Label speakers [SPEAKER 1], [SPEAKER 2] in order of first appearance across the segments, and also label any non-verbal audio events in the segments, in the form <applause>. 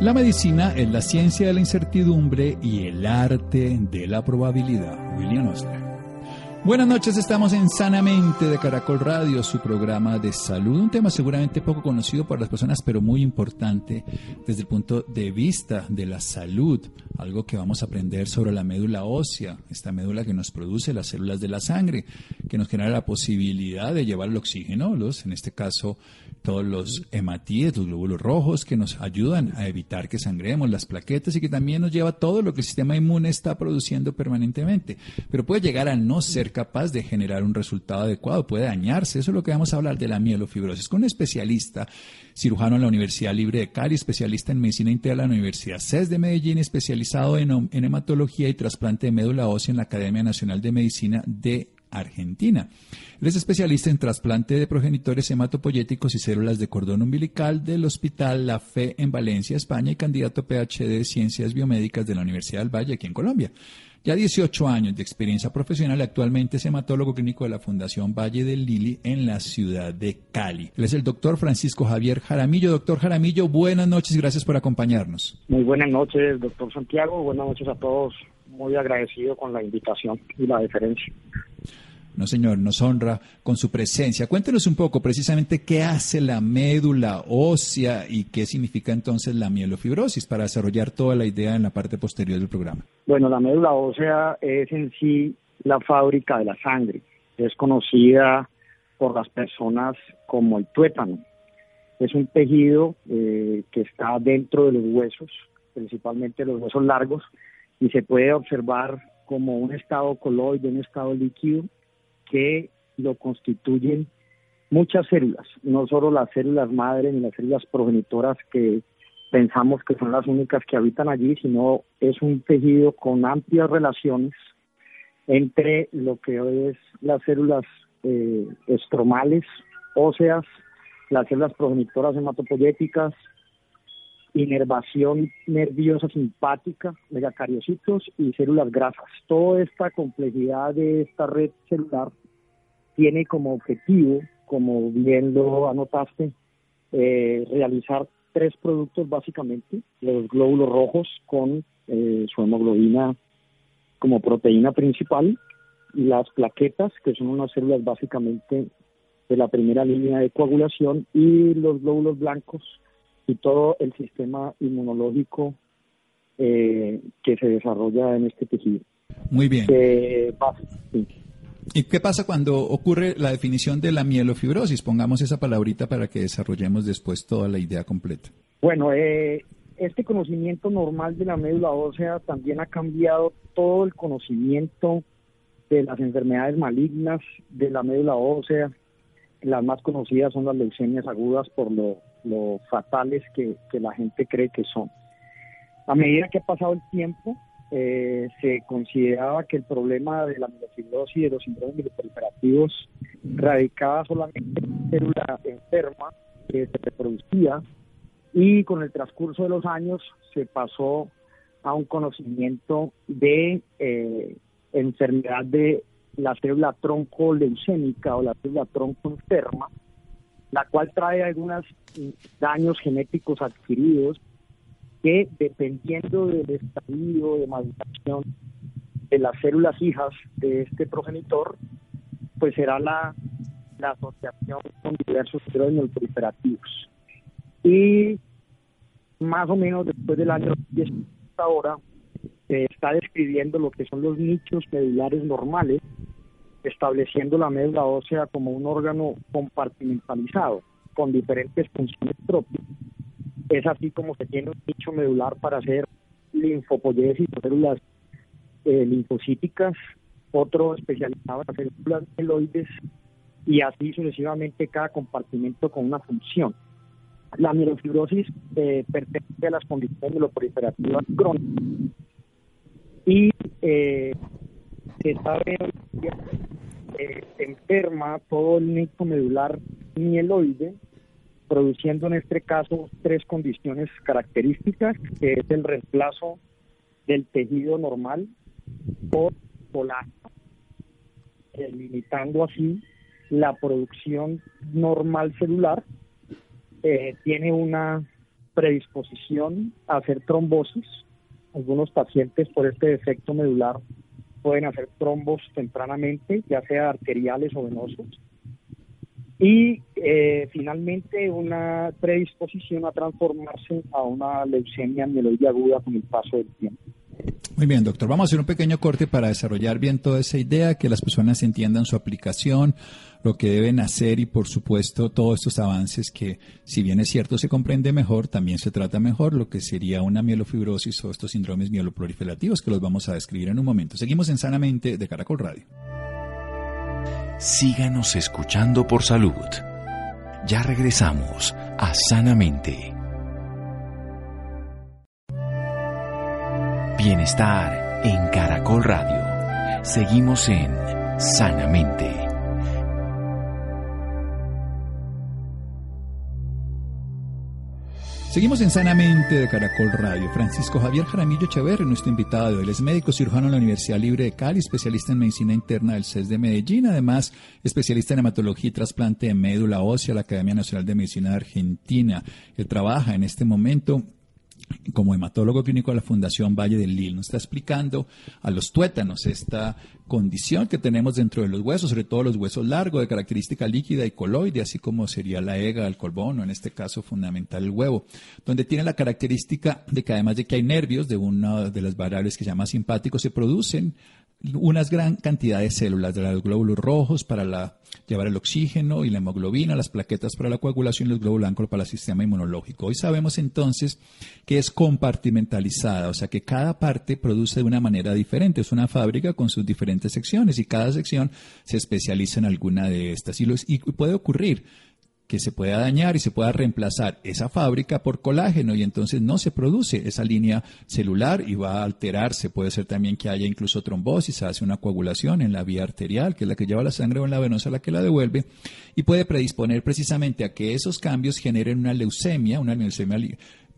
[SPEAKER 1] La medicina es la ciencia de la incertidumbre y el arte de la probabilidad. William Osler. Buenas noches, estamos en Sanamente de Caracol Radio, su programa de salud, un tema seguramente poco conocido por las personas, pero muy importante desde el punto de vista de la salud, algo que vamos a aprender sobre la médula ósea, esta médula que nos produce las células de la sangre, que nos genera la posibilidad de llevar el oxígeno, los, en este caso todos los hematíes, los glóbulos rojos que nos ayudan a evitar que sangremos, las plaquetas y que también nos lleva todo lo que el sistema inmune está produciendo permanentemente. Pero puede llegar a no ser capaz de generar un resultado adecuado, puede dañarse. Eso es lo que vamos a hablar de la mielofibrosis con un especialista, cirujano en la Universidad Libre de Cali, especialista en medicina integral en la Universidad CES de Medellín, especializado en, en hematología y trasplante de médula ósea en la Academia Nacional de Medicina de Argentina. Él es especialista en trasplante de progenitores hematopoyéticos y células de cordón umbilical del Hospital La Fe en Valencia, España, y candidato PhD de Ciencias Biomédicas de la Universidad del Valle, aquí en Colombia. Ya 18 años de experiencia profesional, actualmente es hematólogo clínico de la Fundación Valle del Lili en la ciudad de Cali. Él es el doctor Francisco Javier Jaramillo. Doctor Jaramillo, buenas noches, gracias por acompañarnos.
[SPEAKER 2] Muy buenas noches, doctor Santiago. Buenas noches a todos. Muy agradecido con la invitación y la deferencia.
[SPEAKER 1] No, señor, nos honra con su presencia. Cuéntenos un poco precisamente qué hace la médula ósea y qué significa entonces la mielofibrosis para desarrollar toda la idea en la parte posterior del programa.
[SPEAKER 2] Bueno, la médula ósea es en sí la fábrica de la sangre. Es conocida por las personas como el tuétano. Es un tejido eh, que está dentro de los huesos, principalmente los huesos largos, y se puede observar como un estado coloide, un estado líquido que lo constituyen muchas células, no solo las células madre ni las células progenitoras que pensamos que son las únicas que habitan allí, sino es un tejido con amplias relaciones entre lo que es las células eh, estromales, óseas, las células progenitoras hematopoyéticas, inervación nerviosa simpática, megacariocitos y células grasas. Toda esta complejidad de esta red celular tiene como objetivo, como bien lo anotaste, eh, realizar tres productos básicamente, los glóbulos rojos con eh, su hemoglobina como proteína principal las plaquetas, que son unas células básicamente de la primera línea de coagulación, y los glóbulos blancos y todo el sistema inmunológico eh, que se desarrolla en este tejido.
[SPEAKER 1] Muy bien. ¿Y qué pasa cuando ocurre la definición de la mielofibrosis? Pongamos esa palabrita para que desarrollemos después toda la idea completa.
[SPEAKER 2] Bueno, eh, este conocimiento normal de la médula ósea también ha cambiado todo el conocimiento de las enfermedades malignas de la médula ósea. Las más conocidas son las leucemias agudas por lo lo fatales que, la gente cree que son. A medida que ha pasado el tiempo, eh, se consideraba que el problema de la mielofibrosis y de los síndromes mieloproliferativos radicaba solamente en una célula enferma que se reproducía y con el transcurso de los años se pasó a un conocimiento de eh, enfermedad de la célula tronco leucémica o la célula tronco enferma, la cual trae algunos daños genéticos adquiridos que dependiendo del estadio de maduración de las células hijas de este progenitor, pues será la, asociación con diversos esteroides proliferativos. Y más o menos después del año 10 hasta ahora, se está describiendo lo que son los nichos medulares normales estableciendo la médula ósea como un órgano compartimentalizado con diferentes funciones propias. Es así como se tiene un nicho medular para hacer linfopoiesis o células eh, linfocíticas, otro especializado en células mieloides y así sucesivamente cada compartimento con una función. La mielofibrosis eh, pertenece a las condiciones mieloproliferativas crónicas y eh, se sabe eh, enferma todo el nico medular mieloide, produciendo en este caso tres condiciones características, que es el reemplazo del tejido normal por colágeno, limitando así la producción normal celular, eh, tiene una predisposición a hacer trombosis. Algunos pacientes por este defecto medular pueden hacer trombos tempranamente, ya sea arteriales o venosos. Y eh, finalmente una predisposición a transformarse a una leucemia mieloide aguda con el paso del tiempo.
[SPEAKER 1] Muy bien, doctor. Vamos a hacer un pequeño corte para desarrollar bien toda esa idea, que las personas entiendan su aplicación, lo que deben hacer y, por supuesto, todos estos avances que, si bien es cierto, se comprende mejor, también se trata mejor lo que sería una mielofibrosis o estos síndromes mieloproliferativos que los vamos a describir en un momento. Seguimos en Sanamente de Caracol Radio.
[SPEAKER 3] Síganos escuchando por salud. Ya regresamos a Sanamente. Bienestar en Caracol Radio. Seguimos en Sanamente.
[SPEAKER 1] Seguimos en Sanamente de Caracol Radio. Francisco Javier Jaramillo Echeverri, nuestro invitado. Él es médico cirujano en la Universidad Libre de Cali, especialista en medicina interna del CES de Medellín, además especialista en hematología y trasplante de médula ósea, la Academia Nacional de Medicina de Argentina. Él trabaja en este momento como hematólogo clínico de la Fundación Valle del Lille, nos está explicando a los tuétanos esta condición que tenemos dentro de los huesos, sobre todo los huesos largos de característica líquida y coloide, así como sería la ega, el colbón o en este caso fundamental el huevo, donde tiene la característica de que además de que hay nervios de una de las variables que se llama simpático, se producen unas gran cantidad de células de los glóbulos rojos para la, llevar el oxígeno y la hemoglobina, las plaquetas para la coagulación y los glóbulos blancos para el sistema inmunológico. Hoy sabemos entonces que es compartimentalizada, o sea que cada parte produce de una manera diferente. Es una fábrica con sus diferentes secciones y cada sección se especializa en alguna de estas. Y, y puede ocurrir que se pueda dañar y se pueda reemplazar esa fábrica por colágeno y entonces no se produce esa línea celular y va a alterarse. Puede ser también que haya incluso trombosis, hace una coagulación en la vía arterial, que es la que lleva la sangre o en la venosa la que la devuelve, y puede predisponer precisamente a que esos cambios generen una leucemia, una leucemia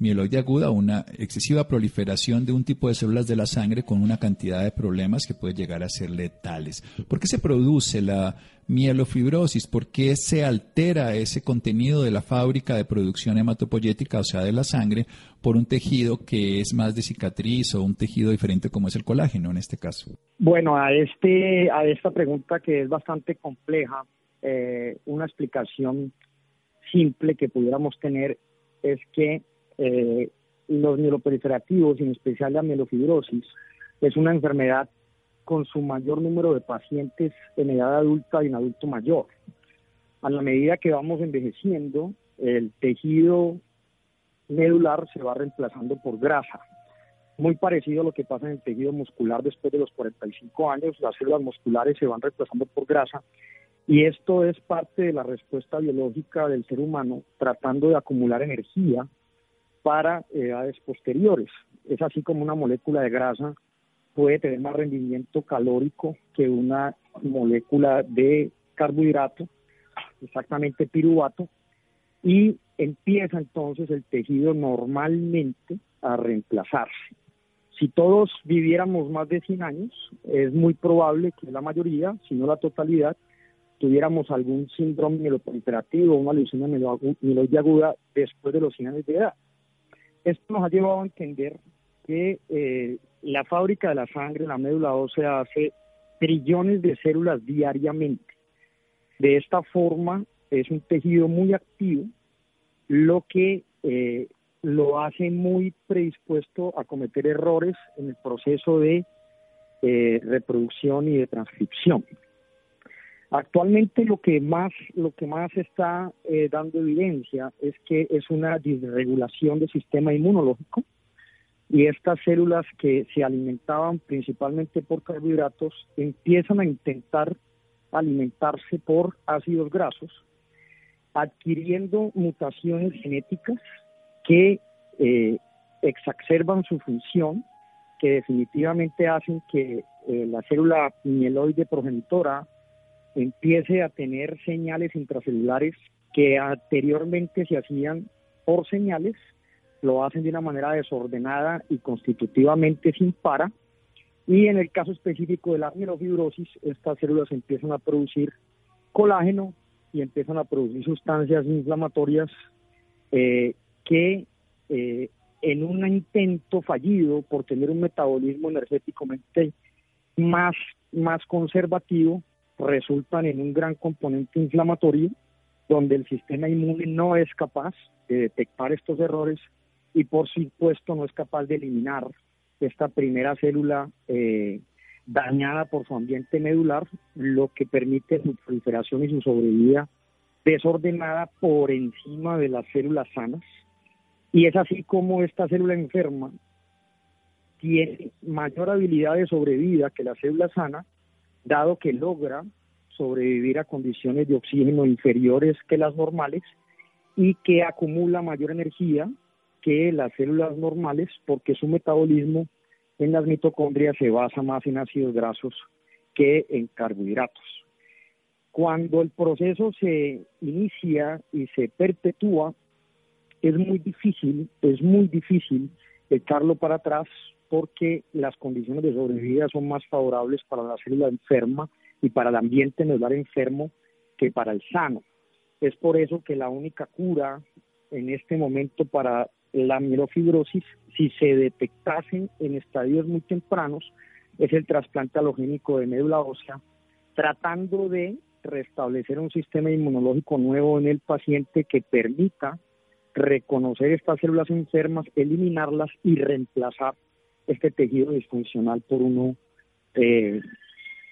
[SPEAKER 1] mieloide aguda, una excesiva proliferación de un tipo de células de la sangre con una cantidad de problemas que puede llegar a ser letales. ¿Por qué se produce la mielofibrosis? ¿Por qué se altera ese contenido de la fábrica de producción hematopoyética, o sea, de la sangre, por un tejido que es más de cicatriz o un tejido diferente como es el colágeno en este caso?
[SPEAKER 2] Bueno, a, este, a esta pregunta que es bastante compleja, eh, una explicación simple que pudiéramos tener es que eh, los mieloproliferativos, en especial la mielofibrosis, es una enfermedad con su mayor número de pacientes en edad adulta y en adulto mayor. A la medida que vamos envejeciendo, el tejido medular se va reemplazando por grasa. Muy parecido a lo que pasa en el tejido muscular después de los 45 años, las células musculares se van reemplazando por grasa y esto es parte de la respuesta biológica del ser humano tratando de acumular energía para edades posteriores. Es así como una molécula de grasa puede tener más rendimiento calórico que una molécula de carbohidrato, exactamente piruvato, y empieza entonces el tejido normalmente a reemplazarse. Si todos viviéramos más de 100 años, es muy probable que la mayoría, si no la totalidad, tuviéramos algún síndrome mieloproliferativo una leucemia mieloide después de los 100 años de edad. Esto nos ha llevado a entender que eh, la fábrica de la sangre, la médula ósea, hace trillones de células diariamente. De esta forma, es un tejido muy activo, lo que eh, lo hace muy predispuesto a cometer errores en el proceso de eh, reproducción y de transcripción. Actualmente lo que más lo que más está eh, dando evidencia es que es una disregulación del sistema inmunológico y estas células que se alimentaban principalmente por carbohidratos empiezan a intentar alimentarse por ácidos grasos, adquiriendo mutaciones genéticas que eh, exacerban su función, que definitivamente hacen que eh, la célula mieloide progenitora empiece a tener señales intracelulares que anteriormente se hacían por señales, lo hacen de una manera desordenada y constitutivamente sin para. Y en el caso específico de la mielofibrosis, estas células empiezan a producir colágeno y empiezan a producir sustancias inflamatorias eh, que eh, en un intento fallido por tener un metabolismo energéticamente más, más conservativo, resultan en un gran componente inflamatorio donde el sistema inmune no es capaz de detectar estos errores y por supuesto no es capaz de eliminar esta primera célula eh, dañada por su ambiente medular, lo que permite su proliferación y su sobrevida desordenada por encima de las células sanas. Y es así como esta célula enferma tiene mayor habilidad de sobrevida que la célula sana, dado que logra sobrevivir a condiciones de oxígeno inferiores que las normales y que acumula mayor energía que las células normales porque su metabolismo en las mitocondrias se basa más en ácidos grasos que en carbohidratos. Cuando el proceso se inicia y se perpetúa, es muy difícil, es muy difícil echarlo para atrás porque las condiciones de sobrevida son más favorables para la célula enferma y para el ambiente medular enfermo que para el sano. Es por eso que la única cura en este momento para la mielofibrosis, si se detectasen en estadios muy tempranos, es el trasplante halogénico de médula ósea, tratando de restablecer un sistema inmunológico nuevo en el paciente que permita reconocer estas células enfermas, eliminarlas y reemplazar este tejido disfuncional por uno eh,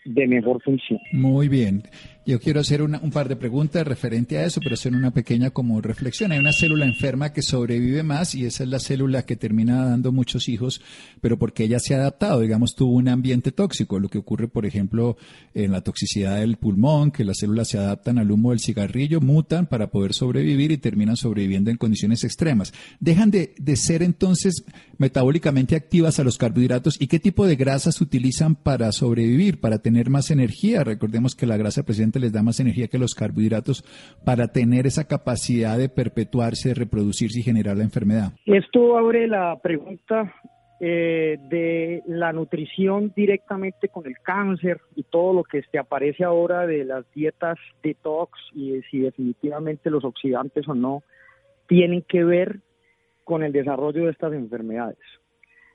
[SPEAKER 2] de mejor función.
[SPEAKER 1] Muy bien. Yo quiero hacer un par de preguntas referente a eso, pero hacer una pequeña como reflexión. Hay una célula enferma que sobrevive más y esa es la célula que termina dando muchos hijos, pero porque ella se ha adaptado, digamos, tuvo un ambiente tóxico, lo que ocurre, por ejemplo, en la toxicidad del pulmón, que las células se adaptan al humo del cigarrillo, mutan para poder sobrevivir y terminan sobreviviendo en condiciones extremas. Dejan de, de ser entonces metabólicamente activas a los carbohidratos y qué tipo de grasas utilizan para sobrevivir, para tener más energía. Recordemos que la grasa presenta les da más energía que los carbohidratos para tener esa capacidad de perpetuarse, de reproducirse y generar la enfermedad?
[SPEAKER 2] Esto abre la pregunta eh, de la nutrición directamente con el cáncer y todo lo que se aparece ahora de las dietas detox y si definitivamente los oxidantes o no tienen que ver con el desarrollo de estas enfermedades.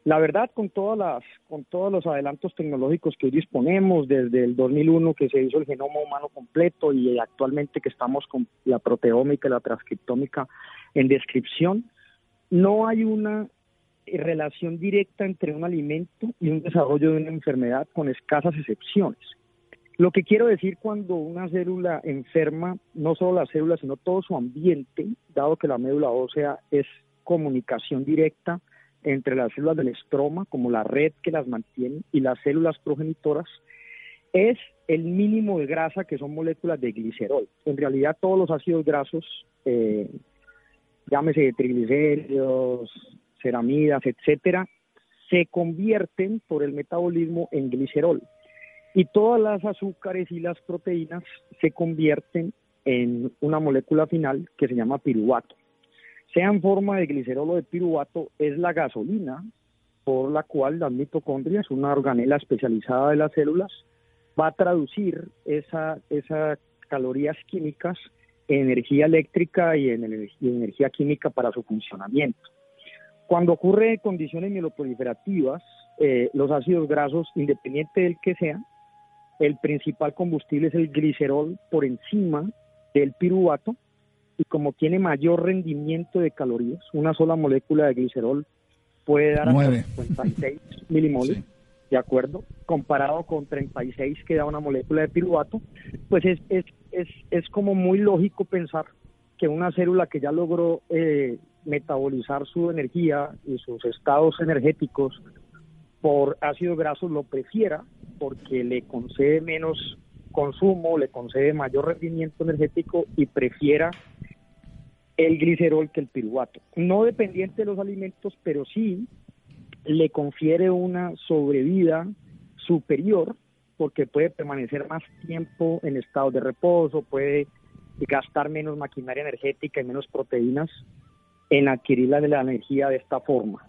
[SPEAKER 2] La verdad, con todas las, con todos los adelantos tecnológicos que hoy disponemos, desde el 2001 que se hizo el genoma humano completo y actualmente que estamos con la proteómica y la transcriptómica en descripción, no hay una relación directa entre un alimento y un desarrollo de una enfermedad con escasas excepciones. Lo que quiero decir cuando una célula enferma, no solo la célula, sino todo su ambiente, dado que la médula ósea es comunicación directa entre las células del estroma, como la red que las mantiene, y las células progenitoras, es el mínimo de grasa que son moléculas de glicerol. En realidad todos los ácidos grasos, eh, llámese triglicéridos, ceramidas, etcétera, se convierten por el metabolismo en glicerol. Y todas las azúcares y las proteínas se convierten en una molécula final que se llama piruvato sea en forma de glicerol o de piruvato, es la gasolina por la cual las mitocondrias, una organela especializada de las células, va a traducir esa, esas calorías químicas en energía eléctrica y en, energía química para su funcionamiento. Cuando ocurre condiciones mieloproliferativas, eh, los ácidos grasos, independiente del que sea, el principal combustible es el glicerol por encima del piruvato y como tiene mayor rendimiento de calorías, una sola molécula de glicerol puede dar hasta 56 <laughs> milimoles, ¿de acuerdo? Comparado con 36 que da una molécula de piruvato, pues es, es, es, es como muy lógico pensar que una célula que ya logró eh, metabolizar su energía y sus estados energéticos por ácido graso lo prefiera porque le concede menos consumo, le concede mayor rendimiento energético y prefiera el glicerol que el piruvato. No dependiente de los alimentos, pero sí le confiere una sobrevida superior porque puede permanecer más tiempo en estado de reposo, puede gastar menos maquinaria energética y menos proteínas en adquirir la, la energía de esta forma.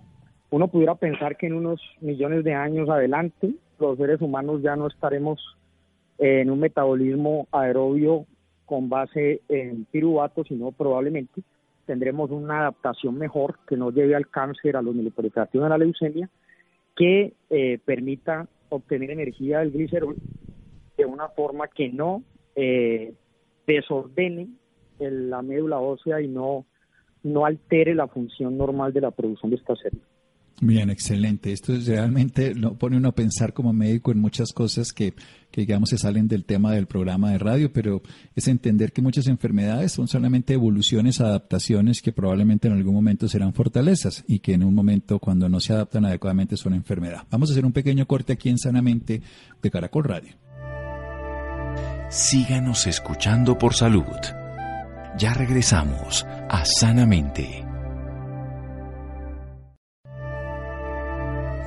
[SPEAKER 2] Uno pudiera pensar que en unos millones de años adelante los seres humanos ya no estaremos en un metabolismo aerobio con base en piruvato, sino probablemente tendremos una adaptación mejor que no lleve al cáncer, a los mieloproliferativos, a la leucemia, que eh, permita obtener energía del glicerol de una forma que no eh, desordene la médula ósea y no, no altere la función normal de la producción de esta célula.
[SPEAKER 1] Bien, excelente. Esto es realmente lo pone uno a pensar como médico en muchas cosas que, que, digamos, se salen del tema del programa de radio, pero es entender que muchas enfermedades son solamente evoluciones, adaptaciones que probablemente en algún momento serán fortalezas y que en un momento, cuando no se adaptan adecuadamente, son enfermedad. Vamos a hacer un pequeño corte aquí en Sanamente de Caracol Radio.
[SPEAKER 3] Síganos escuchando por salud. Ya regresamos a Sanamente.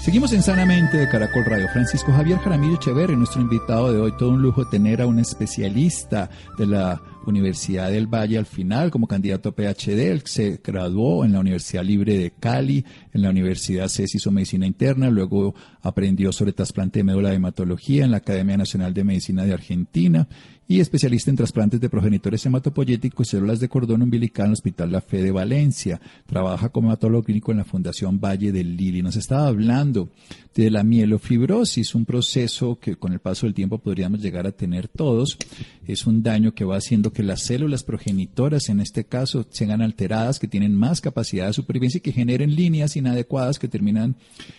[SPEAKER 1] Seguimos en Sanamente de Caracol Radio. Francisco Javier Jaramillo Echeverri, nuestro invitado de hoy. Todo un lujo tener a un especialista de la Universidad del Valle al final como candidato a PhD. Él se graduó en la Universidad Libre de Cali, en la Universidad CES hizo medicina interna, luego aprendió sobre trasplante de médula de hematología en la Academia Nacional de Medicina de Argentina y especialista en trasplantes de progenitores hematopoyéticos y células de cordón umbilical en el Hospital La Fe de Valencia. Trabaja como hematólogo clínico en la Fundación Valle del Lili. Nos estaba hablando de la mielofibrosis, un proceso que con el paso del tiempo podríamos llegar a tener todos. Es un daño que va haciendo que las células progenitoras, en este caso, sean alteradas, que tienen más capacidad de supervivencia y que generen líneas inadecuadas que terminan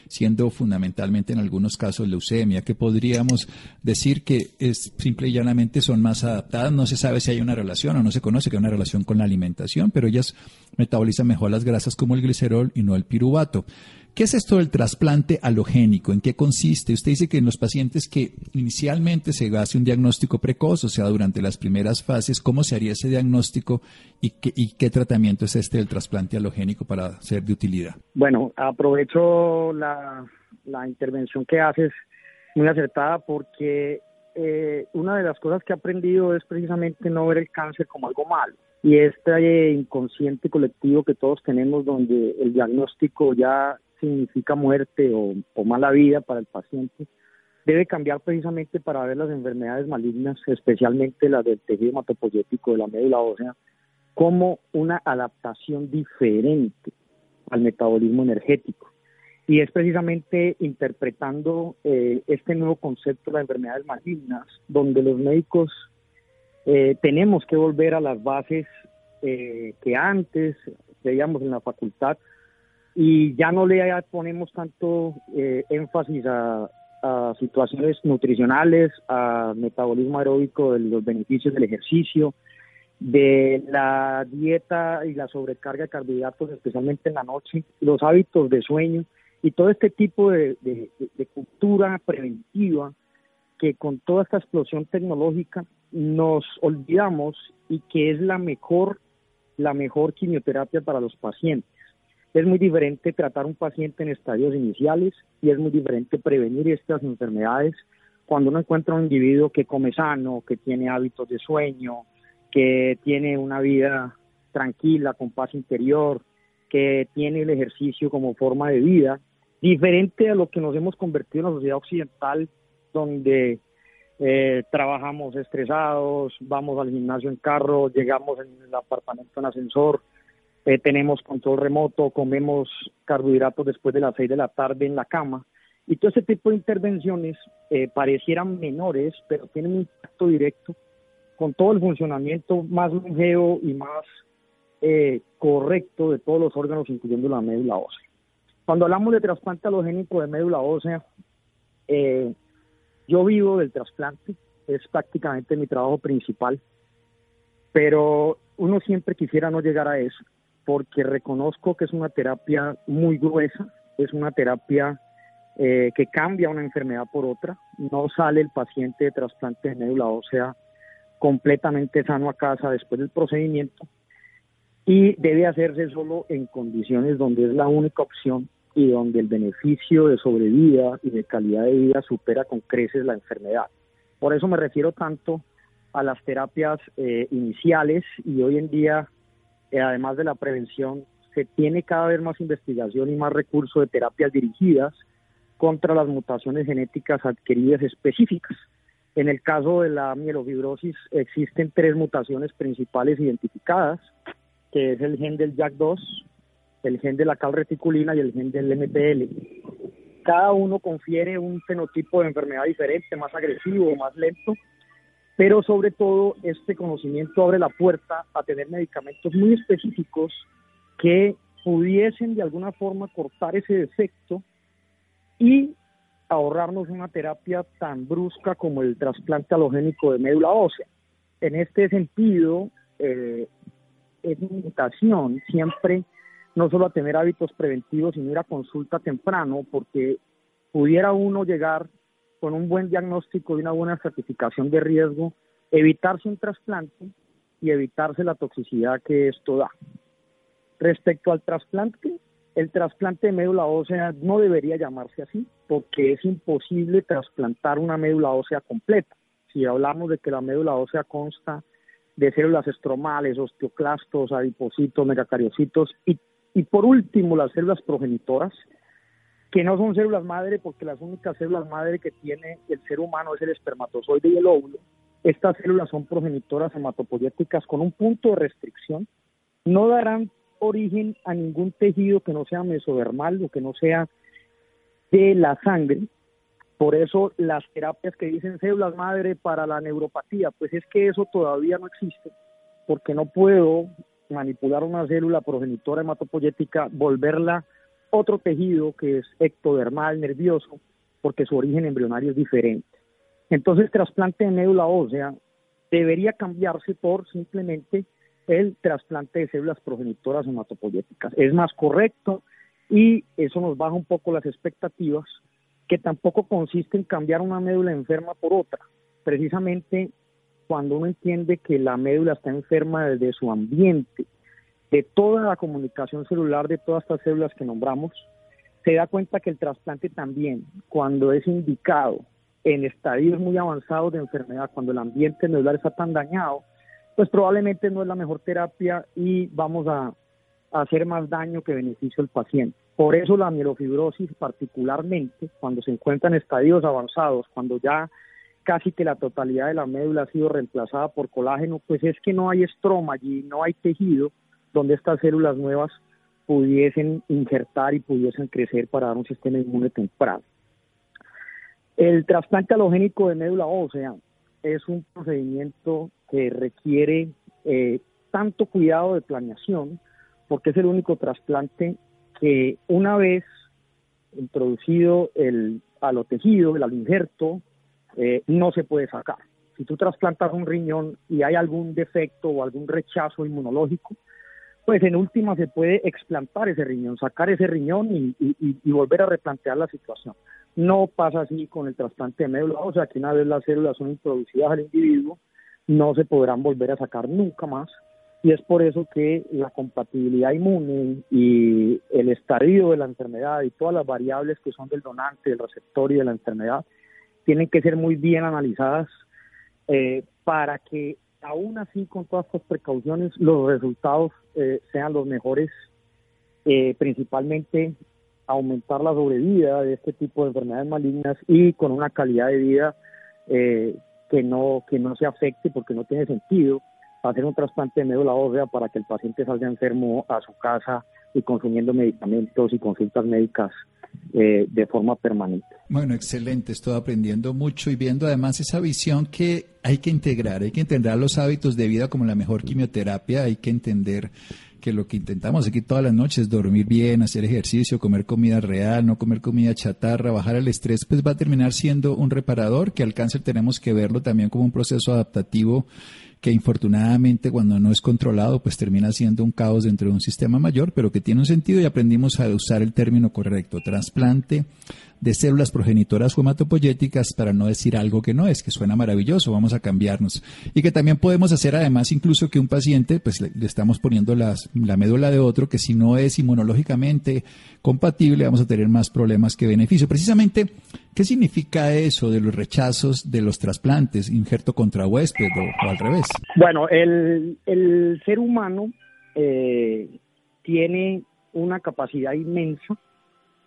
[SPEAKER 1] siendo fundamentalmente en algunos casos leucemia, que podríamos decir que es simple y llanamente son más adaptadas. No se sabe si hay una relación o no se conoce que hay una relación con la alimentación, pero ellas metabolizan mejor las grasas como el glicerol y no el piruvato. ¿Qué es esto del trasplante halogénico? ¿En qué consiste? Usted dice que en los pacientes que inicialmente se hace un diagnóstico precoz, o sea, durante las primeras fases, ¿cómo se haría ese diagnóstico y qué, y qué tratamiento es este del trasplante halogénico para ser de utilidad?
[SPEAKER 2] Bueno, aprovecho la, la intervención que haces muy acertada porque eh, una de las cosas que he aprendido es precisamente no ver el cáncer como algo malo. Y este inconsciente colectivo que todos tenemos donde el diagnóstico ya significa muerte o, mala vida para el paciente, debe cambiar precisamente para ver las enfermedades malignas, especialmente las del tejido hematopoyético de la médula ósea, como una adaptación diferente al metabolismo energético. Y es precisamente interpretando eh, este nuevo concepto de las enfermedades malignas, donde los médicos eh, tenemos que volver a las bases eh, que antes veíamos en la facultad y ya no le ponemos tanto énfasis a, a situaciones nutricionales, a metabolismo aeróbico de los beneficios del ejercicio, de la dieta y la sobrecarga de carbohidratos, especialmente en la noche, los hábitos de sueño y todo este tipo de, cultura preventiva que con toda esta explosión tecnológica nos olvidamos y que es la mejor, la mejor quimioterapia para los pacientes. Es muy diferente tratar un paciente en estadios iniciales y es muy diferente prevenir estas enfermedades cuando uno encuentra un individuo que come sano, que tiene hábitos de sueño, que tiene una vida tranquila, con paz interior, que tiene el ejercicio como forma de vida diferente a lo que nos hemos convertido en la sociedad occidental, donde eh, trabajamos estresados, vamos al gimnasio en carro, llegamos en el apartamento en ascensor, eh, tenemos control remoto, comemos carbohidratos después de las seis de la tarde en la cama. Y todo ese tipo de intervenciones eh, parecieran menores, pero tienen un impacto directo con todo el funcionamiento más longevo y más correcto de todos los órganos, incluyendo la médula ósea. Cuando hablamos de trasplante halogénico de médula ósea, eh, yo vivo del trasplante, es prácticamente mi trabajo principal, pero uno siempre quisiera no llegar a eso, porque reconozco que es una terapia muy gruesa, es una terapia eh, que cambia una enfermedad por otra, no sale el paciente de trasplante de médula ósea completamente sano a casa después del procedimiento y debe hacerse solo en condiciones donde es la única opción y donde el beneficio de sobrevida y de calidad de vida supera con creces la enfermedad. Por eso me refiero tanto a las terapias eh, iniciales y hoy en día, eh, además de la prevención, se tiene cada vez más investigación y más recursos de terapias dirigidas contra las mutaciones genéticas adquiridas específicas. En el caso de la mielofibrosis existen tres mutaciones principales identificadas, que es el gen del JAK2, el gen de la calreticulina y el gen del MPL. Cada uno confiere un fenotipo de enfermedad diferente, más agresivo, más lento, pero sobre todo este conocimiento abre la puerta a tener medicamentos muy específicos que pudiesen de alguna forma cortar ese defecto y ahorrarnos una terapia tan brusca como el trasplante halogénico de médula ósea. En este sentido, eh, es mi siempre no solo a tener hábitos preventivos, sino ir a consulta temprano, porque pudiera uno llegar con un buen diagnóstico y una buena certificación de riesgo, evitarse un trasplante y evitarse la toxicidad que esto da. Respecto al trasplante, el trasplante de médula ósea no debería llamarse así, porque es imposible trasplantar una médula ósea completa. Si hablamos de que la médula ósea consta de células estromales, osteoclastos, adipocitos, megacariocitos y y por último, las células progenitoras, que no son células madre porque las únicas células madre que tiene el ser humano es el espermatozoide y el óvulo. Estas células son progenitoras hematopoyéticas con un punto de restricción. No darán origen a ningún tejido que no sea mesodermal o que no sea de la sangre. Por eso las terapias que dicen células madre para la neuropatía, pues es que eso todavía no existe, porque no puedo manipular una célula progenitora hematopoyética, volverla otro tejido que es ectodermal, nervioso, porque su origen embrionario es diferente. Entonces, trasplante de médula ósea debería cambiarse por simplemente el trasplante de células progenitoras hematopoyéticas. Es más correcto y eso nos baja un poco las expectativas, que tampoco consiste en cambiar una médula enferma por otra. Precisamente cuando uno entiende que la médula está enferma desde su ambiente, de toda la comunicación celular de todas estas células que nombramos, se da cuenta que el trasplante también, cuando es indicado en estadios muy avanzados de enfermedad, cuando el ambiente medular está tan dañado, pues probablemente no es la mejor terapia y vamos a, hacer más daño que beneficio al paciente. Por eso la mielofibrosis particularmente, cuando se encuentra en estadios avanzados, cuando ya casi que la totalidad de la médula ha sido reemplazada por colágeno, pues es que no hay estroma allí, no hay tejido donde estas células nuevas pudiesen injertar y pudiesen crecer para dar un sistema inmune temprano. El trasplante halogénico de médula ósea es un procedimiento que requiere eh, tanto cuidado de planeación, porque es el único trasplante que una vez introducido el alotejido, el injerto, eh, no se puede sacar. Si tú trasplantas un riñón y hay algún defecto o algún rechazo inmunológico, pues en última se puede explantar ese riñón, sacar ese riñón y, volver a replantear la situación. No pasa así con el trasplante de médula o sea que una vez las células son introducidas al individuo, no se podrán volver a sacar nunca más. Y es por eso que la compatibilidad inmune y el estadio de la enfermedad y todas las variables que son del donante, del receptor y de la enfermedad tienen que ser muy bien analizadas eh, para que aún así con todas estas precauciones los resultados eh, sean los mejores, eh, principalmente aumentar la sobrevida de este tipo de enfermedades malignas y con una calidad de vida que no que no se afecte porque no tiene sentido hacer un trasplante de médula ósea para que el paciente salga enfermo a su casa y consumiendo medicamentos y consultas médicas eh, de forma permanente.
[SPEAKER 1] Bueno, excelente, estoy aprendiendo mucho y viendo además esa visión que hay que integrar, hay que integrar los hábitos de vida como la mejor quimioterapia, hay que entender que lo que intentamos aquí todas las noches, dormir bien, hacer ejercicio, comer comida real, no comer comida chatarra, bajar el estrés, pues va a terminar siendo un reparador, que al cáncer tenemos que verlo también como un proceso adaptativo que infortunadamente cuando no es controlado pues termina siendo un caos dentro de un sistema mayor, pero que tiene un sentido y aprendimos a usar el término correcto, trasplante de células progenitoras hematopoyéticas para no decir algo que no es, que suena maravilloso, vamos a cambiarnos. Y que también podemos hacer además incluso que un paciente, pues le, estamos poniendo las, la médula de otro, que si no es inmunológicamente compatible vamos a tener más problemas que beneficio. Precisamente, ¿qué significa eso de los rechazos de los trasplantes, injerto contra huésped o, al revés?
[SPEAKER 2] Bueno, el, el ser humano eh, tiene una capacidad inmensa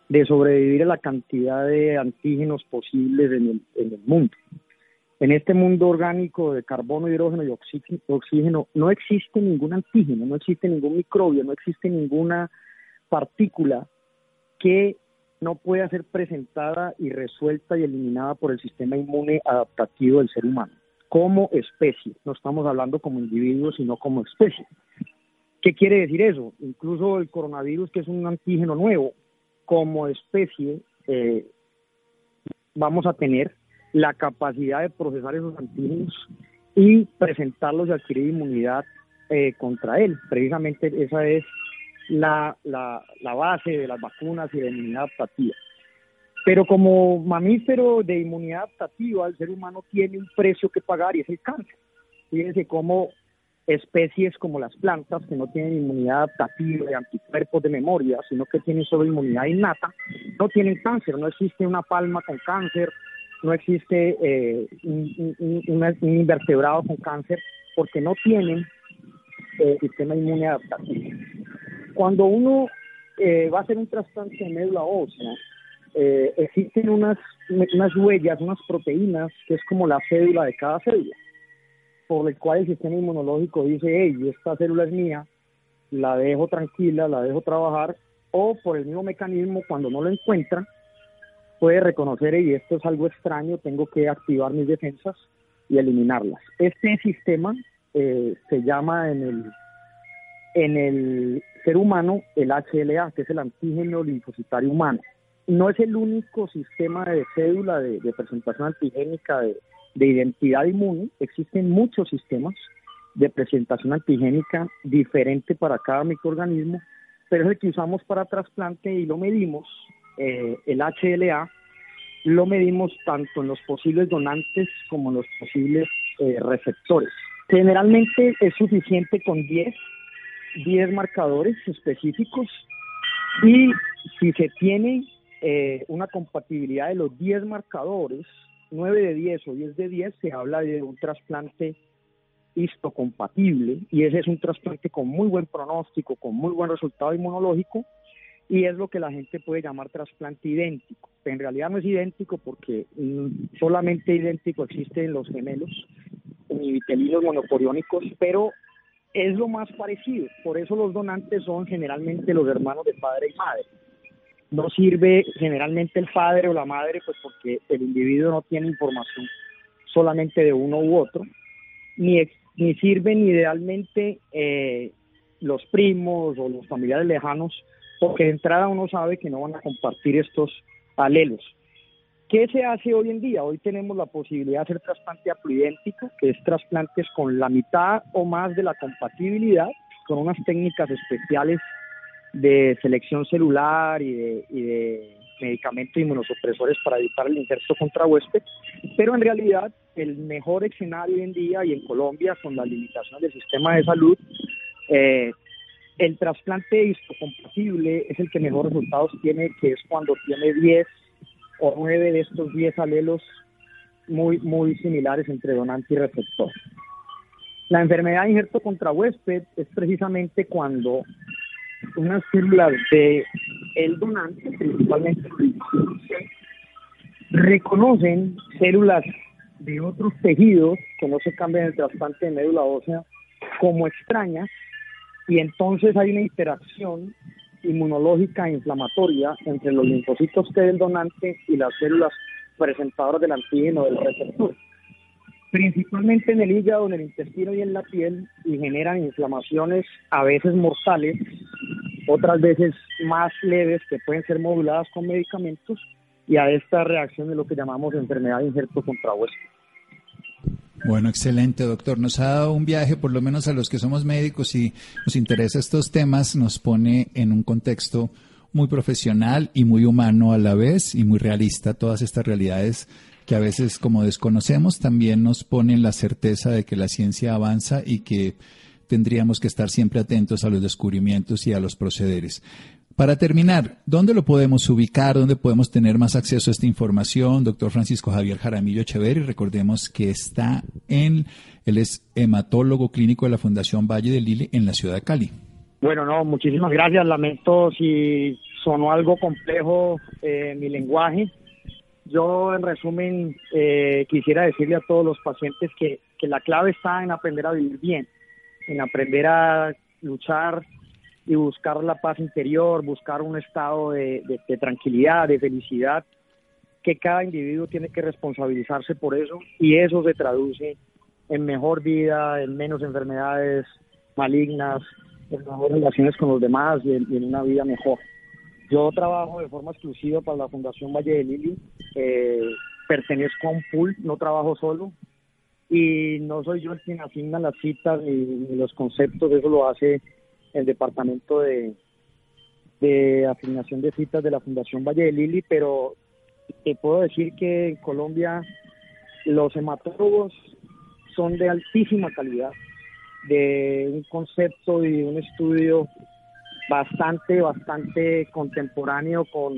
[SPEAKER 2] de sobrevivir a la cantidad de antígenos posibles en el, en el mundo. En este mundo orgánico de carbono, hidrógeno y oxígeno no existe ningún antígeno, no existe ningún microbio, no existe ninguna partícula que no pueda ser presentada y resuelta y eliminada por el sistema inmune adaptativo del ser humano, como especie. No estamos hablando como individuos, sino como especie. ¿Qué quiere decir eso? Incluso el coronavirus, que es un antígeno nuevo, como especie eh, vamos a tener la capacidad de procesar esos antígenos y presentarlos y adquirir inmunidad eh, contra él. Precisamente esa es la, base de las vacunas y de inmunidad adaptativa. Pero como mamífero de inmunidad adaptativa, el ser humano tiene un precio que pagar y es el cáncer. Fíjense cómo especies como las plantas que no tienen inmunidad adaptativa de anticuerpos de memoria, sino que tienen solo inmunidad innata, no tienen cáncer, no existe una palma con cáncer, no existe eh, un, invertebrado con cáncer, porque no tienen eh, sistema inmune adaptativo. Cuando uno eh, va a hacer un trasplante de médula ósea, existen unas, unas huellas, unas proteínas, que es como la cédula de cada célula por el cual el sistema inmunológico dice, hey, esta célula es mía, la dejo tranquila, la dejo trabajar, o por el mismo mecanismo, cuando no lo encuentra, puede reconocer, y esto es algo extraño, tengo que activar mis defensas y eliminarlas. Este sistema eh, se llama en el, en el ser humano el HLA, que es el antígeno linfocitario humano. No es el único sistema de cédula de presentación antigénica de, de identidad inmune, existen muchos sistemas de presentación antigénica diferente para cada microorganismo, pero es el que usamos para trasplante y lo medimos, eh, el HLA, lo medimos tanto en los posibles donantes como en los posibles eh, receptores. Generalmente es suficiente con 10, 10 marcadores específicos y si se tiene eh, una compatibilidad de los 10 marcadores, 9 de 10 o 10 de 10 se habla de un trasplante histocompatible y ese es un trasplante con muy buen pronóstico, con muy buen resultado inmunológico y es lo que la gente puede llamar trasplante idéntico. En realidad no es idéntico porque mm, solamente idéntico existe en los gemelos vitelinos monoporiónicos, pero es lo más parecido. Por eso los donantes son generalmente los hermanos de padre y madre no sirve generalmente el padre o la madre, pues porque el individuo no tiene información solamente de uno u otro, ni, ni sirven idealmente eh, los primos o los familiares lejanos, porque de entrada uno sabe que no van a compartir estos alelos. ¿Qué se hace hoy en día? Hoy tenemos la posibilidad de hacer trasplante haploidéntico, que es trasplantes con la mitad o más de la compatibilidad, con unas técnicas especiales de selección celular y de, y de medicamentos inmunosupresores para evitar el injerto contra huésped, pero en realidad el mejor escenario hoy en día y en Colombia con la limitación del sistema de salud, eh, el trasplante histocompatible es el que mejor resultados tiene, que es cuando tiene 10 o 9 de estos 10 alelos muy, muy similares entre donante y receptor. La enfermedad de injerto contra huésped es precisamente cuando unas células de el donante, principalmente. Reconocen células de otros tejidos que no se cambian en el trasplante de médula ósea como extrañas y entonces hay una interacción inmunológica e inflamatoria entre los linfocitos T del donante y las células presentadoras del antígeno del receptor principalmente en el hígado, en el intestino y en la piel, y generan inflamaciones a veces mortales, otras veces más leves que pueden ser moduladas con medicamentos, y a esta reacción de lo que llamamos enfermedad de injerto contra hueso.
[SPEAKER 1] Bueno, excelente, doctor. Nos ha dado un viaje, por lo menos a los que somos médicos y nos interesa estos temas, nos pone en un contexto muy profesional y muy humano a la vez y muy realista todas estas realidades que a veces como desconocemos también nos ponen la certeza de que la ciencia avanza y que tendríamos que estar siempre atentos a los descubrimientos y a los procederes. Para terminar, ¿dónde lo podemos ubicar? ¿Dónde podemos tener más acceso a esta información? Doctor Francisco Javier Jaramillo Echeverri, recordemos que está en, él es hematólogo clínico de la Fundación Valle de Lili en la ciudad de Cali.
[SPEAKER 2] Bueno, no, muchísimas gracias. Lamento si sonó algo complejo eh, mi lenguaje. Yo, en resumen, eh, quisiera decirle a todos los pacientes que, que la clave está en aprender a vivir bien, en aprender a luchar y buscar la paz interior, buscar un estado de, tranquilidad, de felicidad, que cada individuo tiene que responsabilizarse por eso y eso se traduce en mejor vida, en menos enfermedades malignas, en mejores relaciones con los demás y en, una vida mejor. Yo trabajo de forma exclusiva para la Fundación Valle de Lili, eh, pertenezco a un pool, no trabajo solo. Y no soy yo el quien asigna las citas ni los conceptos, eso lo hace el departamento de, de asignación de citas de la Fundación Valle de Lili, pero te puedo decir que en Colombia los hematólogos son de altísima calidad, de un concepto y un estudio bastante, bastante contemporáneo con,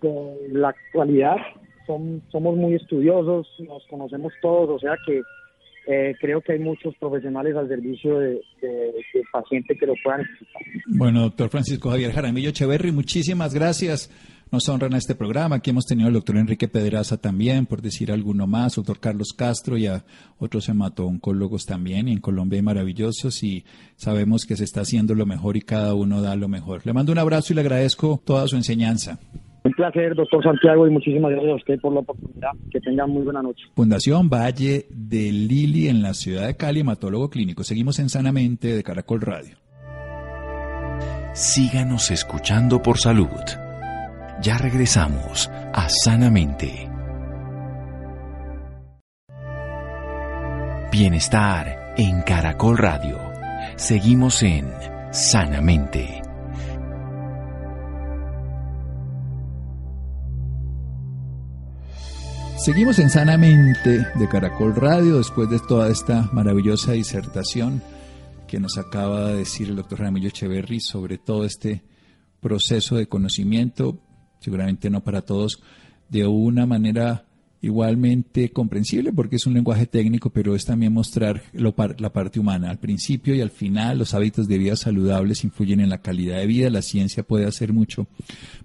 [SPEAKER 2] con la actualidad. Son, somos muy estudiosos, nos conocemos todos, o sea que eh, creo que hay muchos profesionales al servicio de, pacientes que lo puedan necesitar.
[SPEAKER 1] Bueno, doctor Francisco Javier Jaramillo Echeverry, muchísimas gracias. Nos honran a este programa. Aquí hemos tenido al doctor Enrique Pedraza también, por decir alguno más, doctor Carlos Castro y a otros hemato-oncólogos también. Y en Colombia hay maravillosos y sabemos que se está haciendo lo mejor y cada uno da lo mejor. Le mando un abrazo y le agradezco toda su enseñanza.
[SPEAKER 2] Un placer, doctor Santiago, y muchísimas gracias a usted por la oportunidad. Que tengan muy buena noche.
[SPEAKER 1] Fundación Valle de Lili en la ciudad de Cali, hematólogo clínico. Seguimos en Sanamente de Caracol Radio.
[SPEAKER 3] Síganos escuchando por salud. Ya regresamos a Sanamente. Bienestar en Caracol Radio. Seguimos en Sanamente.
[SPEAKER 1] Seguimos en Sanamente de Caracol Radio después de toda esta maravillosa disertación que nos acaba de decir el doctor Ramiro Echeverry sobre todo este proceso de conocimiento, seguramente no para todos, de una manera igualmente comprensible porque es un lenguaje técnico, pero es también mostrar lo la parte humana. Al principio y al final, los hábitos de vida saludables influyen en la calidad de vida. La ciencia puede hacer mucho,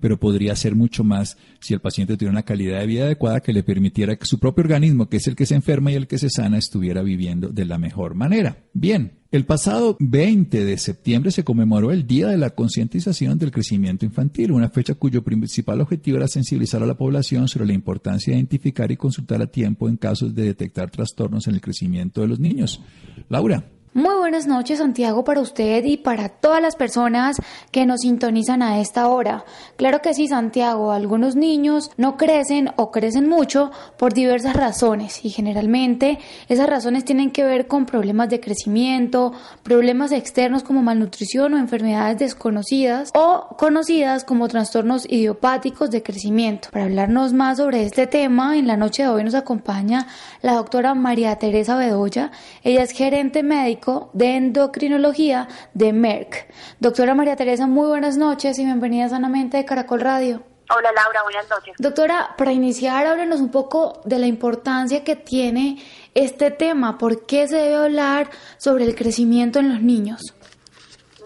[SPEAKER 1] pero podría hacer mucho más si el paciente tuviera una calidad de vida adecuada que le permitiera que su propio organismo, que es el que se enferma y el que se sana, estuviera viviendo de la mejor manera. Bien, el pasado 20 de septiembre se conmemoró el Día de la Concientización del Crecimiento Infantil, una fecha cuyo principal objetivo era sensibilizar a la población sobre la importancia de identificar y consultar a tiempo en casos de detectar trastornos en el crecimiento de los niños. Laura.
[SPEAKER 4] Muy buenas noches Santiago para usted y para todas las personas que nos sintonizan a esta hora. Claro que sí Santiago, algunos niños no crecen o crecen mucho por diversas razones y generalmente esas razones tienen que ver con problemas de crecimiento, problemas externos como malnutrición o enfermedades desconocidas o conocidas como trastornos idiopáticos de crecimiento. Para hablarnos más sobre este tema, en la noche de hoy nos acompaña la doctora María Teresa Bedoya. Ella es gerente médica de endocrinología de Merck. Doctora María Teresa, muy buenas noches y bienvenida sanamente de Caracol Radio.
[SPEAKER 5] Hola Laura, buenas noches.
[SPEAKER 4] Doctora, para iniciar, háblenos un poco de la importancia que tiene este tema. ¿Por qué se debe hablar sobre el crecimiento en los niños?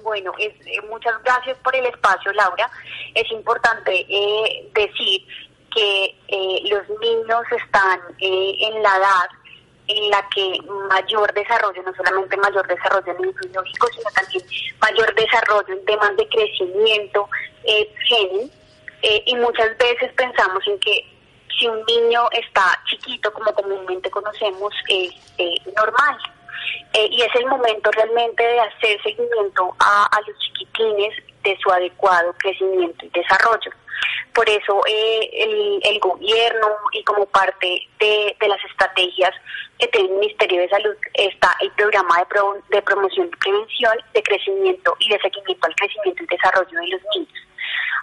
[SPEAKER 5] Bueno, eh, muchas gracias por el espacio, Laura. Es importante eh, decir que eh, los niños están en la edad en la que mayor desarrollo, no solamente mayor desarrollo neurológico, sino también mayor desarrollo en temas de crecimiento eh, eh, y muchas veces pensamos en que si un niño está chiquito, como comúnmente conocemos, es normal. Eh, y es el momento realmente de hacer seguimiento a los chiquitines de su adecuado crecimiento y desarrollo. Por eso eh, el, gobierno y como parte de, las estrategias que tiene el Ministerio de Salud está el programa de, promoción y prevención de crecimiento y de seguimiento al crecimiento y desarrollo de los niños.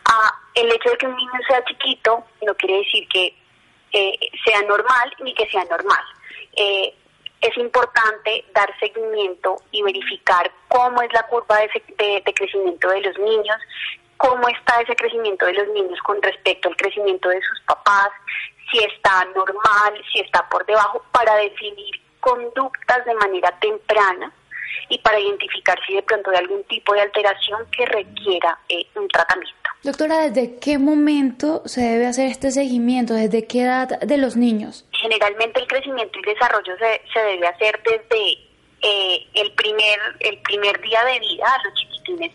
[SPEAKER 5] Ah, el hecho de que un niño sea chiquito no quiere decir que eh, sea normal ni que sea normal. Eh, es importante dar seguimiento y verificar cómo es la curva de, crecimiento de los niños, cómo está ese crecimiento de los niños con respecto al crecimiento de sus papás, si está normal, si está por debajo, para definir conductas de manera temprana y para identificar si de pronto hay algún tipo de alteración que requiera eh, un tratamiento.
[SPEAKER 4] Doctora, ¿desde qué momento se debe hacer este seguimiento? ¿Desde qué edad de los niños?
[SPEAKER 5] Generalmente el crecimiento y desarrollo se, se debe hacer desde eh, el, primer, el primer día de vida a los chiquitines.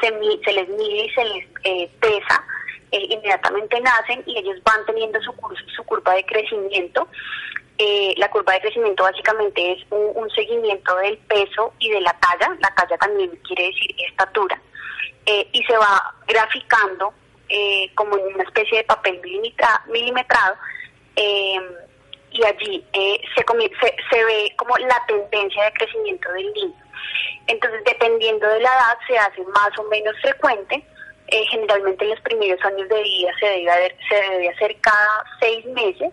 [SPEAKER 5] Se, se les mide y se les eh, pesa, eh, inmediatamente nacen y ellos van teniendo su, su curva de crecimiento. la curva de crecimiento básicamente es un, seguimiento del peso y de la talla. La talla también quiere decir estatura. Eh, y se va graficando eh, como en una especie de papel milimetrado eh, y allí se, se, se, ve como la tendencia de crecimiento del niño. Entonces, dependiendo de la edad, se hace más o menos frecuente. generalmente en los primeros años de vida se debe, se debe hacer cada seis meses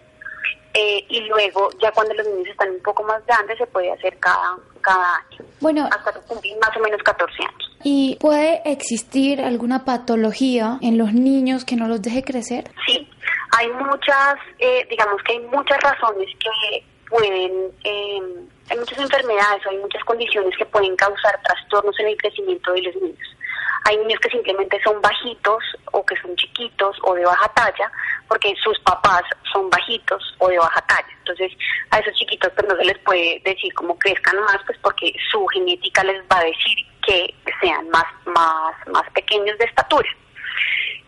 [SPEAKER 5] y luego ya cuando los niños están un poco más grandes se puede hacer cada, cada año. Bueno, hasta cumplir más o menos 14 años.
[SPEAKER 4] ¿Y puede existir alguna patología en los niños que no los deje crecer?
[SPEAKER 5] Sí, hay muchas, eh, digamos que hay muchas razones que pueden, eh, hay muchas enfermedades, hay muchas condiciones que pueden causar trastornos en el crecimiento de los niños. Hay niños que simplemente son bajitos o que son chiquitos o de baja talla porque sus papás son bajitos o de baja talla. Entonces a esos chiquitos pues no se les puede decir cómo crezcan más pues porque su genética les va a decir que sean más, más, más pequeños de estatura.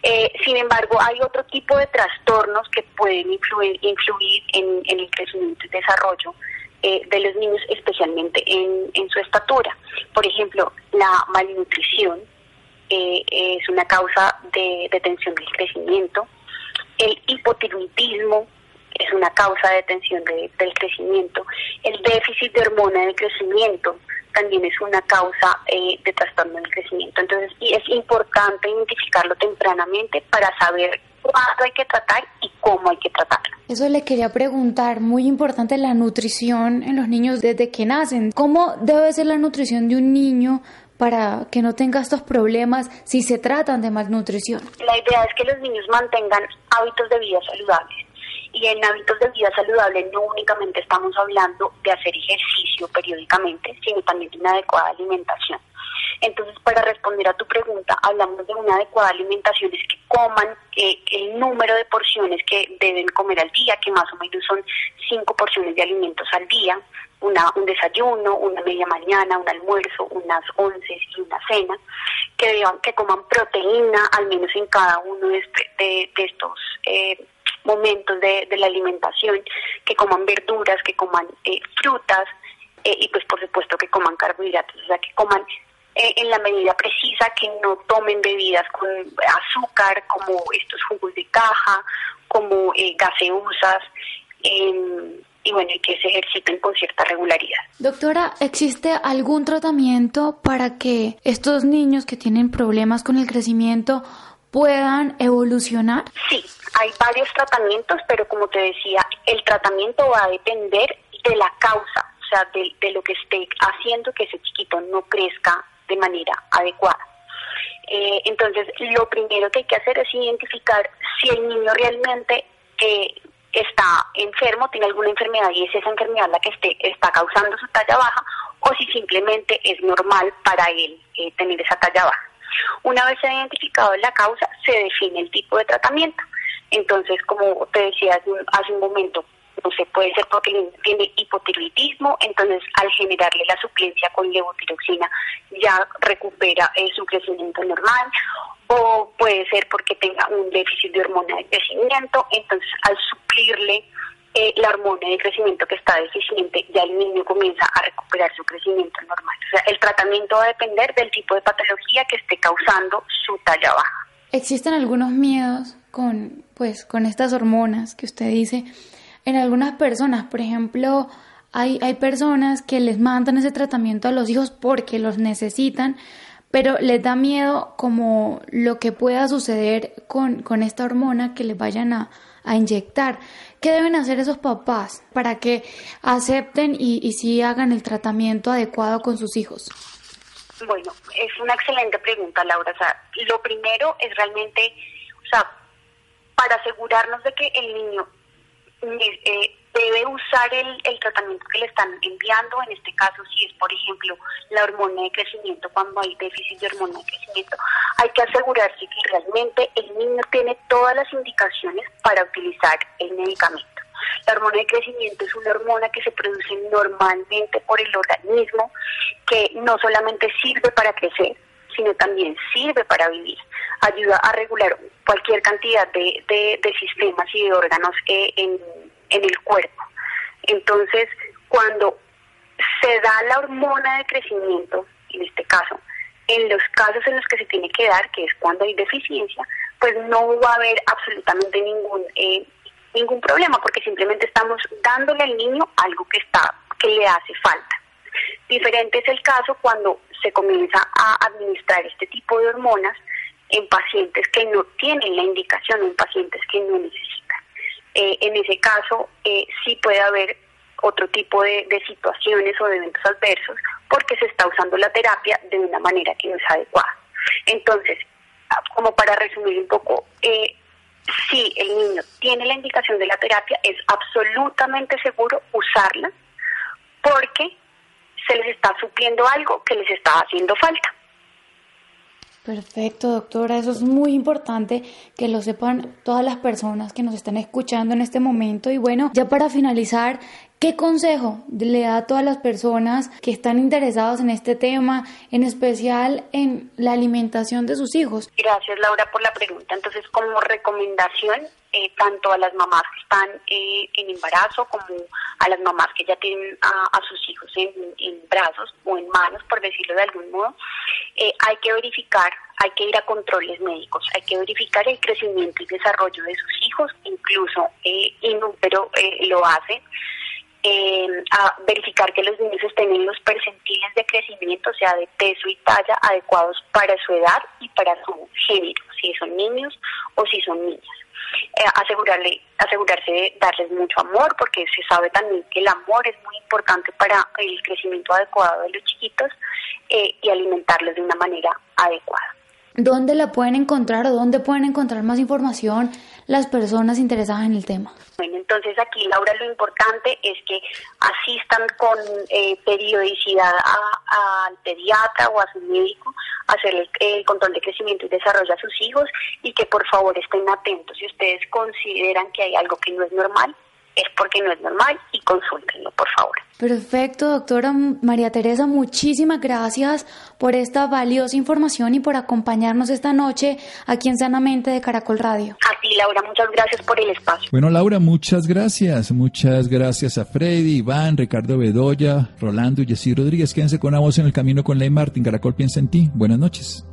[SPEAKER 5] Eh, sin embargo, hay otro tipo de trastornos que pueden influir, influir en, el crecimiento y desarrollo eh, de los niños, especialmente en, en, su estatura. Por ejemplo, la malnutrición eh, es una causa de, detención del crecimiento. El hipotiroidismo es una causa de detención del crecimiento. El déficit de hormona del crecimiento también es una causa eh, de trastorno del crecimiento. Entonces, y es importante identificarlo tempranamente para saber cuándo hay que tratar y cómo hay que tratarlo.
[SPEAKER 4] Eso le quería preguntar, muy importante la nutrición en los niños desde que nacen. ¿Cómo debe ser la nutrición de un niño para que no tenga estos problemas si se tratan de malnutrición?
[SPEAKER 5] La idea es que los niños mantengan hábitos de vida saludables y en hábitos de vida saludable no únicamente estamos hablando de hacer ejercicio periódicamente, sino también de una adecuada alimentación. Entonces, para responder a tu pregunta, hablamos de una adecuada alimentación, es que coman eh, el número de porciones que deben comer al día, que más o menos son cinco porciones de alimentos al día, una, un desayuno, una media mañana, un almuerzo, unas once y una cena, que, que coman proteína al menos en cada uno de, este, de, estos eh, momentos de, la alimentación, que coman verduras, que coman eh, frutas eh, y pues por supuesto que coman carbohidratos, o sea, que coman eh, en la medida precisa, que no tomen bebidas con azúcar como estos jugos de caja, como gaseosas. Em, y bueno, y que se ejerciten con cierta regularidad.
[SPEAKER 4] Doctora, ¿existe algún tratamiento para que estos niños que tienen problemas con el crecimiento puedan evolucionar?
[SPEAKER 5] Sí, hay varios tratamientos, pero como te decía, el tratamiento va a depender de la causa, o sea, de, lo que esté haciendo que ese chiquito no crezca de manera adecuada. Eh, entonces, lo primero que hay que hacer es identificar si el niño realmente eh, está enfermo, tiene alguna enfermedad y es esa enfermedad la que esté, está causando su talla baja, o si simplemente es normal para él eh, tener esa talla baja. Una vez se ha identificado la causa, se define el tipo de tratamiento. Entonces, como te decía hace un, momento, no se puede ser porque tiene hipotiroidismo, entonces al generarle la suplencia con levotiroxina ya recupera eh, su crecimiento normal, o puede ser porque tenga un déficit de hormona de crecimiento, entonces al suplirle eh, la hormona de crecimiento que está deficiente, ya el niño comienza a recuperar su crecimiento normal. O sea, el tratamiento va a depender del tipo de patología que esté causando su talla baja.
[SPEAKER 4] existen algunos miedos con, pues, con estas hormonas que usted dice en algunas personas. Por ejemplo, hay, hay personas que les mandan ese tratamiento a los hijos porque los necesitan, pero les da miedo como lo que pueda suceder con, con esta hormona que les vayan a, a, inyectar. ¿Qué deben hacer esos papás para que acepten y, y sí hagan el tratamiento adecuado con sus hijos?
[SPEAKER 5] Bueno, es una excelente pregunta, Laura. O sea, lo primero es realmente, o sea, para asegurarnos de que el niño eh, debe usar el, el, tratamiento que le están enviando, en este caso si es, por ejemplo, la hormona de crecimiento, cuando hay déficit de hormona de crecimiento, hay que asegurarse que realmente el niño tiene todas las indicaciones para utilizar el medicamento. La hormona de crecimiento es una hormona que se produce normalmente por el organismo, que no solamente sirve para crecer, sino también sirve para vivir. Ayuda a regular cualquier cantidad de, de, sistemas y de órganos en, en el cuerpo. Entonces, cuando se da la hormona de crecimiento, en este caso, en los casos en los que se tiene que dar, que es cuando hay deficiencia, pues no va a haber absolutamente ningún eh, ningún problema, porque simplemente estamos dándole al niño algo que está que le hace falta. Diferente es el caso cuando se comienza a administrar este tipo de hormonas en pacientes que no tienen la indicación, en pacientes que no necesitan. Eh, en ese caso, eh, sí puede haber otro tipo de, situaciones o de eventos adversos porque se está usando la terapia de una manera que no es adecuada. Entonces, como para resumir un poco, eh, si el niño tiene la indicación de la terapia, es absolutamente seguro usarla porque se les está supliendo algo que les está haciendo falta.
[SPEAKER 4] Perfecto, doctora. Eso es muy importante que lo sepan todas las personas que nos están escuchando en este momento. Y bueno, ya para finalizar, ¿Qué consejo le da a todas las personas que están interesadas en este tema, en especial en la alimentación de sus hijos?
[SPEAKER 5] Gracias, Laura, por la pregunta. Entonces, como recomendación, eh, tanto a las mamás que están eh, en embarazo como a las mamás que ya tienen a, sus hijos en, brazos o en manos, por decirlo de algún modo, eh, hay que verificar, hay que ir a controles médicos, hay que verificar el crecimiento y desarrollo de sus hijos, incluso eh, Inútero lo hace eh, a verificar que los niños estén en los percentiles de crecimiento, o sea, de peso y talla adecuados para su edad y para su género, si son niños o si son niñas. Eh, asegurarle, asegurarse de darles mucho amor, porque se sabe también que el amor es muy importante para el crecimiento adecuado de los chiquitos eh, y alimentarlos de una manera adecuada.
[SPEAKER 4] ¿Dónde la pueden encontrar o dónde pueden encontrar más información las personas interesadas en el tema?
[SPEAKER 5] Bueno, entonces aquí, Laura, lo importante es que asistan con eh, periodicidad al pediatra o a su médico a hacer el, control de crecimiento y desarrollo a sus hijos y que por favor estén atentos. Si ustedes consideran que hay algo que no es normal, es porque no es normal y consúltenlo, por favor.
[SPEAKER 4] Perfecto, doctora María Teresa, muchísimas gracias por esta valiosa información y por acompañarnos esta noche aquí en Sanamente de Caracol Radio.
[SPEAKER 5] A ti, Laura, muchas gracias por el espacio.
[SPEAKER 1] Bueno, Laura, muchas gracias. Muchas gracias a Freddy, Iván, Ricardo Bedoya, Rolando y Jessy Rodríguez. Quédense con la voz en el camino con Ley Martín. Caracol piensa en ti. Buenas noches.